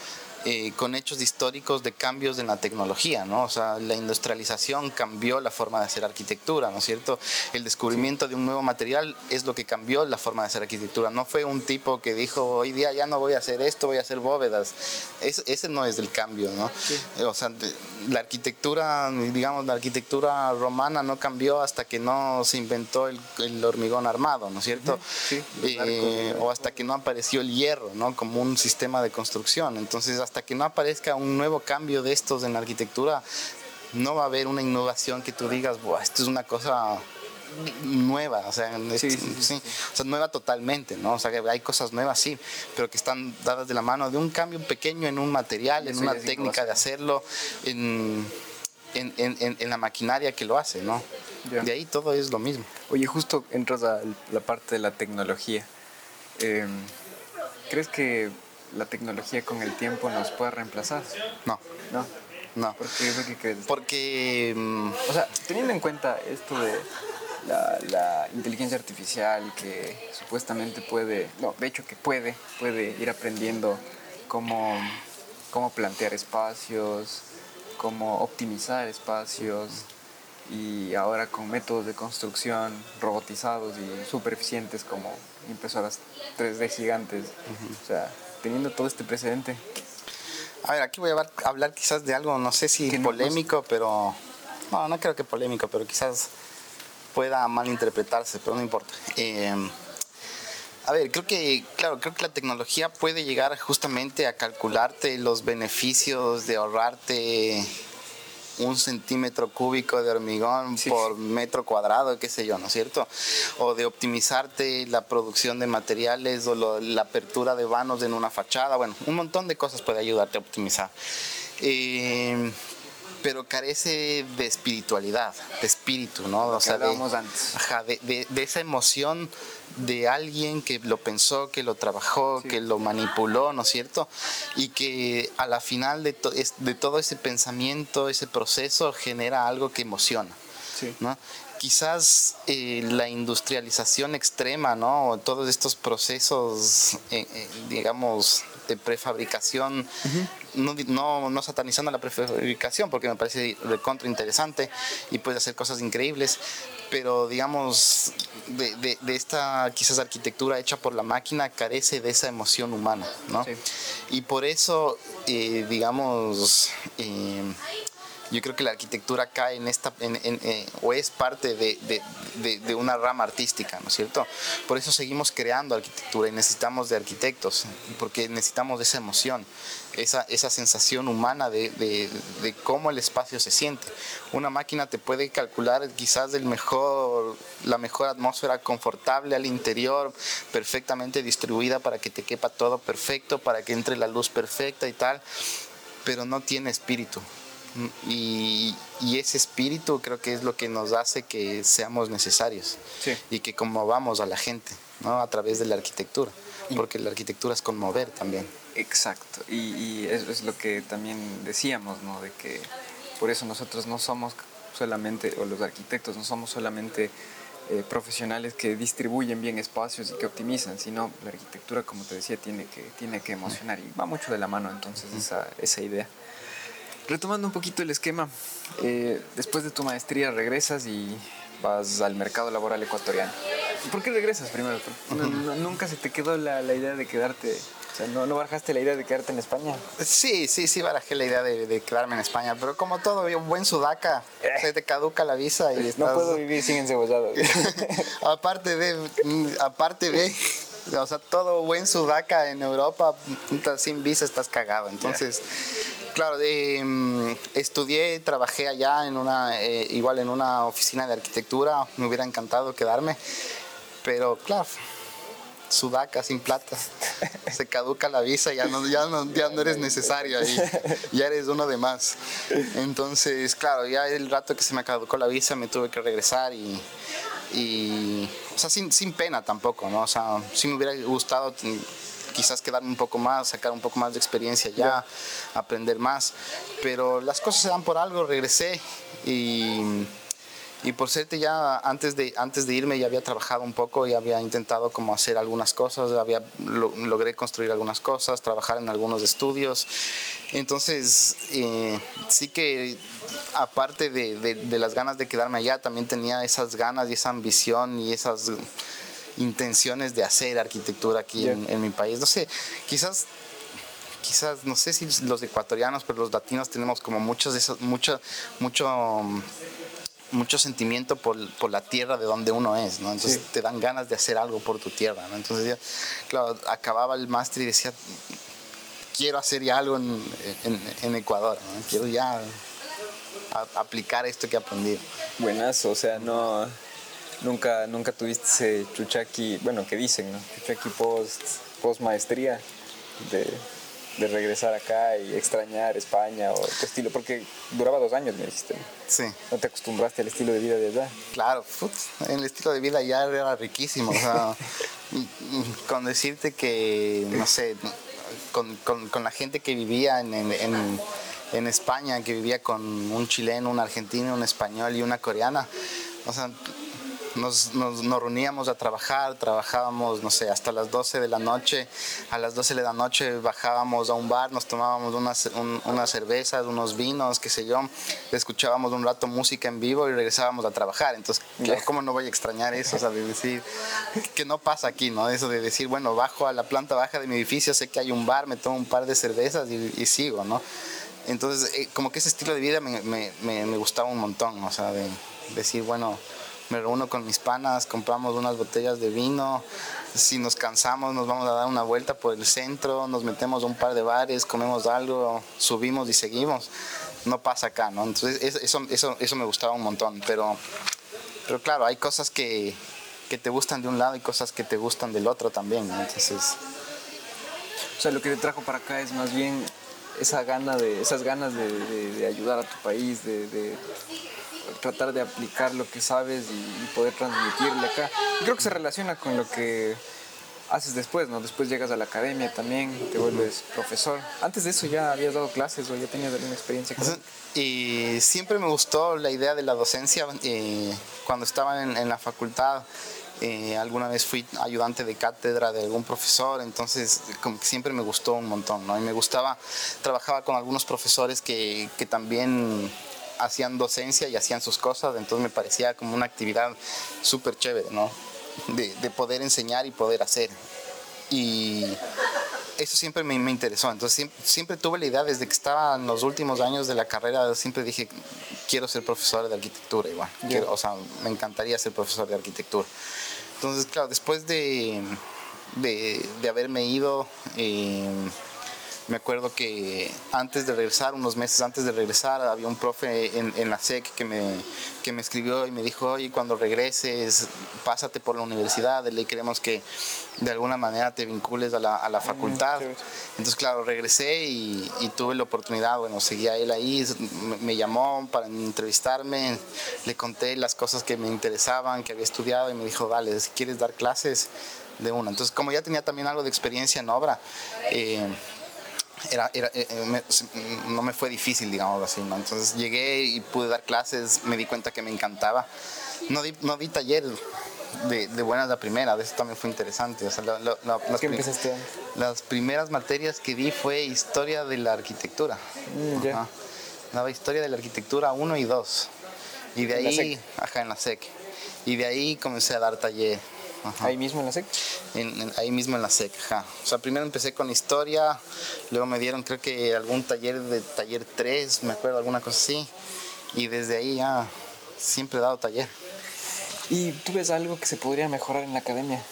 eh, con hechos históricos de cambios en la tecnología, ¿no? O sea, la industrialización cambió la forma de hacer arquitectura, ¿no es cierto? El descubrimiento de un nuevo material es lo que cambió la forma de hacer arquitectura. No fue un tipo que dijo, hoy día ya no voy a hacer esto, voy a hacer bóvedas. ese no es el cambio, ¿no? O sea, la arquitectura, digamos, la arquitectura romana no cambió hasta que no se inventó el, hormigón armado, ¿no es cierto? Sí, eh, o hasta que no apareció el hierro, ¿no? Como un sistema de construcción. Entonces, hasta que no aparezca un nuevo cambio de estos en la arquitectura, no va a haber una innovación que tú digas, esto es una cosa nueva, o sea, nueva totalmente, ¿no? O sea, que hay cosas nuevas, sí, pero que están dadas de la mano de un cambio pequeño en un material, en una técnica de hacerlo, en, la maquinaria que lo hace, ¿no? De ahí todo es lo mismo. Oye, justo entras a la parte de la tecnología. Em, ¿Crees que la tecnología con el tiempo nos puede reemplazar? No. No. No. ¿Por qué, crees? Porque. Mm, o sea, teniendo en cuenta esto de la, inteligencia artificial que supuestamente puede, no, de hecho que puede, puede ir aprendiendo cómo, cómo plantear espacios, cómo optimizar espacios y ahora con métodos de construcción robotizados y super eficientes como impresoras 3D gigantes. O sea, teniendo todo este precedente. A ver, aquí voy a hablar quizás de algo, no sé si polémico, pero... No, no creo que polémico, pero quizás pueda malinterpretarse, pero no importa. Eh, a ver, creo que, claro, creo que la tecnología puede llegar justamente a calcularte los beneficios de ahorrarte un centímetro cúbico de hormigón por metro cuadrado, qué sé yo, ¿no es cierto? O de optimizarte la producción de materiales o la apertura de vanos en una fachada, bueno, un montón de cosas puede ayudarte a optimizar. Eh, pero carece de espiritualidad, de espíritu, ¿no? O sea, de, antes. Ajá, de, de, esa emoción de alguien que lo pensó, que lo trabajó, que lo manipuló, ¿no es cierto? Y que a la final de, de todo ese pensamiento, ese proceso, genera algo que emociona, sí. ¿no? Quizás eh, la industrialización extrema, ¿no? Todos estos procesos, eh, eh, digamos, de prefabricación, no, no, satanizando la prefabricación porque me parece recontra interesante y puede hacer cosas increíbles, pero digamos, de, de, esta quizás arquitectura hecha por la máquina carece de esa emoción humana, ¿no? Y por eso, eh, digamos, eh, yo creo que la arquitectura cae en esta, eh, o es parte de, de, una rama artística, ¿no es cierto? Por eso seguimos creando arquitectura y necesitamos de arquitectos, porque necesitamos esa emoción, esa, esa sensación humana de, cómo el espacio se siente. Una máquina te puede calcular quizás el mejor, la mejor atmósfera confortable al interior, perfectamente distribuida para que te quepa todo perfecto, para que entre la luz perfecta y tal, pero no tiene espíritu y, ese espíritu creo que es lo que nos hace que seamos necesarios y que conmovamos a la gente ¿no? a través de la arquitectura, porque la arquitectura es conmover también. Exacto, y, eso es lo que también decíamos, ¿no? de que por eso nosotros no somos solamente, o los arquitectos no somos solamente eh, profesionales que distribuyen bien espacios y que optimizan, sino la arquitectura, como te decía, tiene que, tiene que emocionar y va mucho de la mano entonces esa, esa idea. Retomando un poquito el esquema, eh, después de tu maestría regresas y vas al mercado laboral ecuatoriano. ¿Por qué regresas primero? ¿Nunca se te quedó la, idea de quedarte o sea, ¿no, ¿no, barajaste la idea de quedarte en España? Sí, sí, sí barajé la idea de, quedarme en España, pero como todo buen sudaca, eh. se te caduca la visa y No puedo vivir sin encebollado. aparte de, aparte de, o sea, todo buen sudaca en Europa, sin visa estás cagado, entonces claro, mm, estudié, trabajé allá en una, eh, igual en una oficina de arquitectura, me hubiera encantado quedarme, pero claro, sudaca sin plata, se caduca la visa, ya no, ya no, ya no eres necesario ahí, ya eres uno de más. Entonces, claro, ya el rato que se me caducó la visa me tuve que regresar y, y o sea, sin, sin pena tampoco, ¿no? O sea, sí me hubiera gustado quizás quedarme un poco más, sacar un poco más de experiencia ya, aprender más. Pero las cosas se dan por algo, regresé y, y por suerte ya antes de, antes de irme ya había trabajado un poco y había intentado como hacer algunas cosas, había, logré construir algunas cosas, trabajar en algunos estudios. Entonces, eh, sí que aparte de, de, las ganas de quedarme allá, también tenía esas ganas y esa ambición y esas intenciones de hacer arquitectura aquí en, en, mi país. No sé, quizás quizás, no sé si los ecuatorianos, pero los latinos tenemos como muchos de esos, mucho, mucho mucho sentimiento por, por, la tierra de donde uno es, ¿no? Entonces te dan ganas de hacer algo por tu tierra, ¿no? Entonces ya, claro, acababa el máster y decía, quiero hacer ya algo en, en, Ecuador, ¿no? Quiero ya aplicar esto que aprendí. Buenazo, o sea, no... Nunca, nunca tuviste chuchaki, bueno, que dicen, ¿no? Chuchaki post, post maestría de de regresar acá y extrañar España o tu estilo? Porque duraba dos años, me dijiste. Sí. ¿No te acostumbraste al estilo de vida de allá? Claro, el estilo de vida ya era riquísimo. O sea, con decirte que, no sé, con, con, con la gente que vivía en, en, en España, que vivía con un chileno, un argentino, un español y una coreana. O sea, nos, nos, reuníamos a trabajar, trabajábamos, no sé, hasta las 12 de la noche. A las 12 de la noche bajábamos a un bar, nos tomábamos unas, unas cervezas, unos vinos, qué sé yo, escuchábamos un rato música en vivo y regresábamos a trabajar. Entonces, ¿cómo no voy a extrañar eso? O sea, de decir, que no pasa aquí, ¿no? Eso de decir, bueno, bajo a la planta baja de mi edificio, sé que hay un bar, me tomo un par de cervezas y, sigo, ¿no? Entonces, eh, como que ese estilo de vida me, me, me, gustaba un montón, o sea, de decir, bueno, me reúno con mis panas, compramos unas botellas de vino, si nos cansamos nos vamos a dar una vuelta por el centro, nos metemos a un par de bares, comemos algo, subimos y seguimos. No pasa acá, ¿no? Entonces eso, eso, eso me gustaba un montón, pero, pero claro, hay cosas que, que te gustan de un lado y cosas que te gustan del otro también, Entonces... O sea, lo que te trajo para acá es más bien de, esas ganas de, ayudar a tu país, de tratar de aplicar lo que sabes y, poder transmitirle acá. creo que se relaciona con lo que haces después, ¿no? Después llegas a la academia también, te vuelves profesor. Antes de eso ya habías dado clases o ya tenías alguna experiencia Y siempre me gustó la idea de la docencia. Eh, cuando estaba en, la facultad, eh, alguna vez fui ayudante de cátedra de algún profesor, entonces como que siempre me gustó un montón, ¿no? Y me gustaba, trabajaba con algunos profesores que, que también hacían docencia y hacían sus cosas, entonces me parecía como una actividad súper chévere, ¿no? De, de, poder enseñar y poder hacer. Y eso siempre me, me interesó, entonces siempre, siempre, tuve la idea, desde que estaba en los últimos años de la carrera, siempre dije, quiero ser profesor de arquitectura igual, quiero, o sea, me encantaría ser profesor de arquitectura. Entonces, claro, después de, de, de haberme ido... Eh, me acuerdo que antes de regresar, unos meses antes de regresar, había un profe en, la SEC que me, que me escribió y me dijo, oye, cuando regreses, pásate por la universidad, le queremos que de alguna manera te vincules a la, a la facultad. Entonces, claro, regresé y, tuve la oportunidad, bueno, seguía él ahí, me, llamó para entrevistarme, le conté las cosas que me interesaban, que había estudiado y me dijo, vale, si quieres dar clases, de una. Entonces, como ya tenía también algo de experiencia en obra, eh, era, era eh, eh, no me fue difícil, digamos así, ¿no? Entonces llegué y pude dar clases, me di cuenta que me encantaba. No di, no di taller de, de buenas la primera, de eso también fue interesante. O sea, las, ¿Qué empezaste? las primeras materias que di fue historia de la arquitectura. Mm, Daba historia de la arquitectura 1 y 2. Y de ahí, ajá, en la SEC. Y de ahí comencé a dar taller ¿Ahí mismo en la SEC? ahí mismo en la SEC, ajá. O sea, primero empecé con historia, luego me dieron creo que algún taller de taller 3, me acuerdo, alguna cosa así. Y desde ahí ya siempre he dado taller. ¿Y tú ves algo que se podría mejorar en la academia?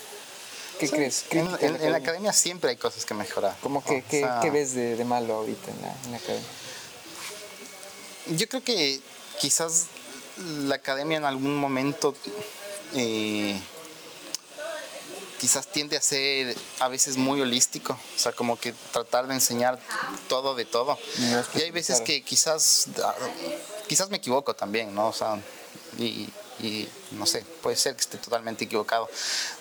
¿Qué crees? en, la academia siempre hay cosas que mejorar. ¿Cómo que, ¿qué, ves de, malo ahorita en la, en la academia? Yo creo que quizás la academia en algún momento eh, quizás tiende a ser a veces muy holístico, o sea, como que tratar de enseñar todo de todo. y hay veces que quizás, ah, quizás me equivoco también, ¿no? O sea, y, no sé, puede ser que esté totalmente equivocado,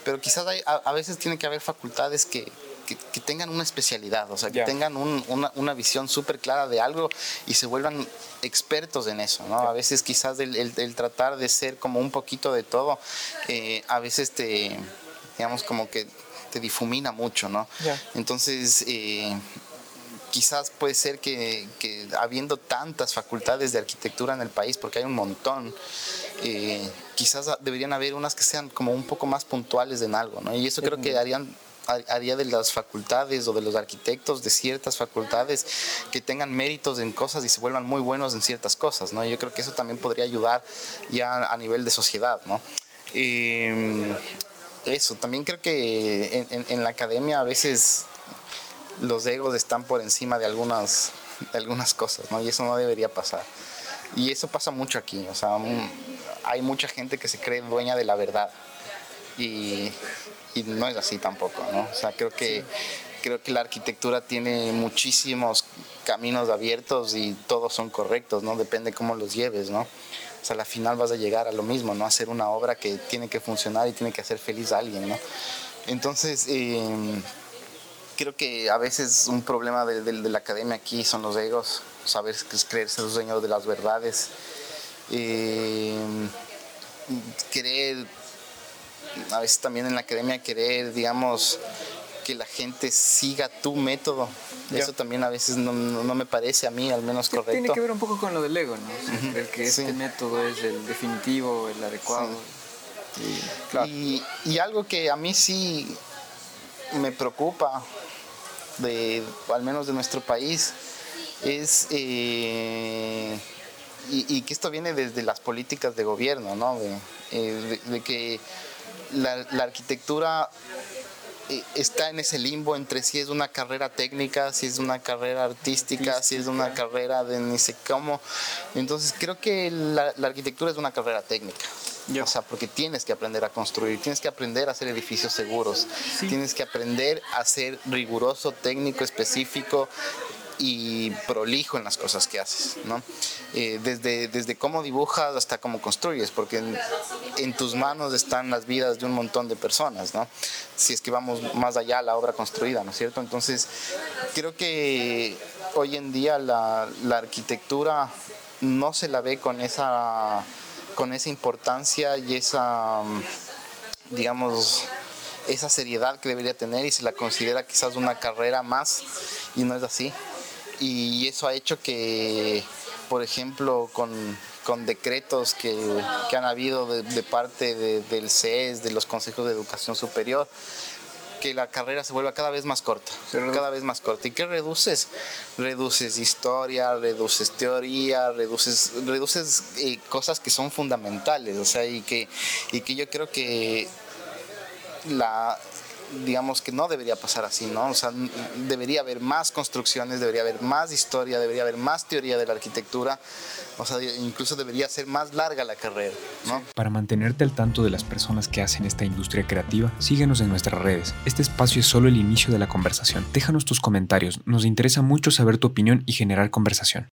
pero quizás hay, a, veces tiene que haber facultades que, que, tengan una especialidad, o sea, que tengan una, una, visión súper clara de algo y se vuelvan expertos en eso, ¿no? A veces quizás el, el, tratar de ser como un poquito de todo, eh, a veces te, digamos, como que te difumina mucho, ¿no? Entonces, eh, quizás puede ser que, que, habiendo tantas facultades de arquitectura en el país, porque hay un montón, eh, quizás deberían haber unas que sean como un poco más puntuales en algo, ¿no? Y eso creo que harían haría de las facultades o de los arquitectos de ciertas facultades que tengan méritos en cosas y se vuelvan muy buenos en ciertas cosas, ¿no? Yo creo que eso también podría ayudar ya a nivel de sociedad, ¿no? Em, eso, también creo que en, la academia a veces los egos están por encima de algunas, de algunas cosas, ¿no? Y eso no debería pasar. Y eso pasa mucho aquí, o sea, hay mucha gente que se cree dueña de la verdad. Y, y no es así tampoco, ¿no? O sea, creo que, creo que la arquitectura tiene muchísimos caminos abiertos y todos son correctos, ¿no? Depende cómo los lleves, ¿no? O sea, al final vas a llegar a lo mismo, ¿no? Hacer una obra que tiene que funcionar y tiene que hacer feliz a alguien, ¿no? Entonces, em, creo que a veces un problema de, la academia aquí son los egos, saber creerse los dueños de las verdades, eh, querer a veces también en la academia querer, digamos, que la gente siga tu método. Eso también a veces no, me parece a mí al menos correcto. Tiene que ver un poco con lo del ego, ¿no? El que este método es el definitivo, el adecuado. Y, algo que a mí sí me preocupa, de, al menos de nuestro país, es... Eh, y, que esto viene desde las políticas de gobierno, ¿no? de eh, que la, arquitectura eh, está en ese limbo entre si es una carrera técnica, si es una carrera artística, si es una carrera de ni sé cómo. Entonces creo que la, arquitectura es una carrera técnica. O sea, porque tienes que aprender a construir, tienes que aprender a hacer edificios seguros, tienes que aprender a ser riguroso, técnico, específico, y prolijo en las cosas que haces, ¿no? Eh, desde, desde cómo dibujas hasta cómo construyes, porque en, tus manos están las vidas de un montón de personas, ¿no? Si es que vamos más allá a la obra construida, ¿no es cierto? Entonces, creo que hoy en día la, la arquitectura no se la ve con esa, con esa importancia y esa, digamos, esa seriedad que debería tener y se la considera quizás una carrera más y no es así y eso ha hecho que, por ejemplo, con, con decretos que, que, han habido de, parte del CES, de los consejos de educación superior, que la carrera se vuelva cada vez más corta, cada vez más corta. ¿Y qué reduces? Reduces historia, reduces teoría, reduces, reduces eh, cosas que son fundamentales, o sea, y que, y que yo creo que la, digamos que no debería pasar así, ¿no? O sea, debería haber más construcciones, debería haber más historia, debería haber más teoría de la arquitectura, o sea, incluso debería ser más larga la carrera, ¿no? Para mantenerte al tanto de las personas que hacen esta industria creativa, síguenos en nuestras redes. Este espacio es solo el inicio de la conversación. Déjanos tus comentarios, nos interesa mucho saber tu opinión y generar conversación.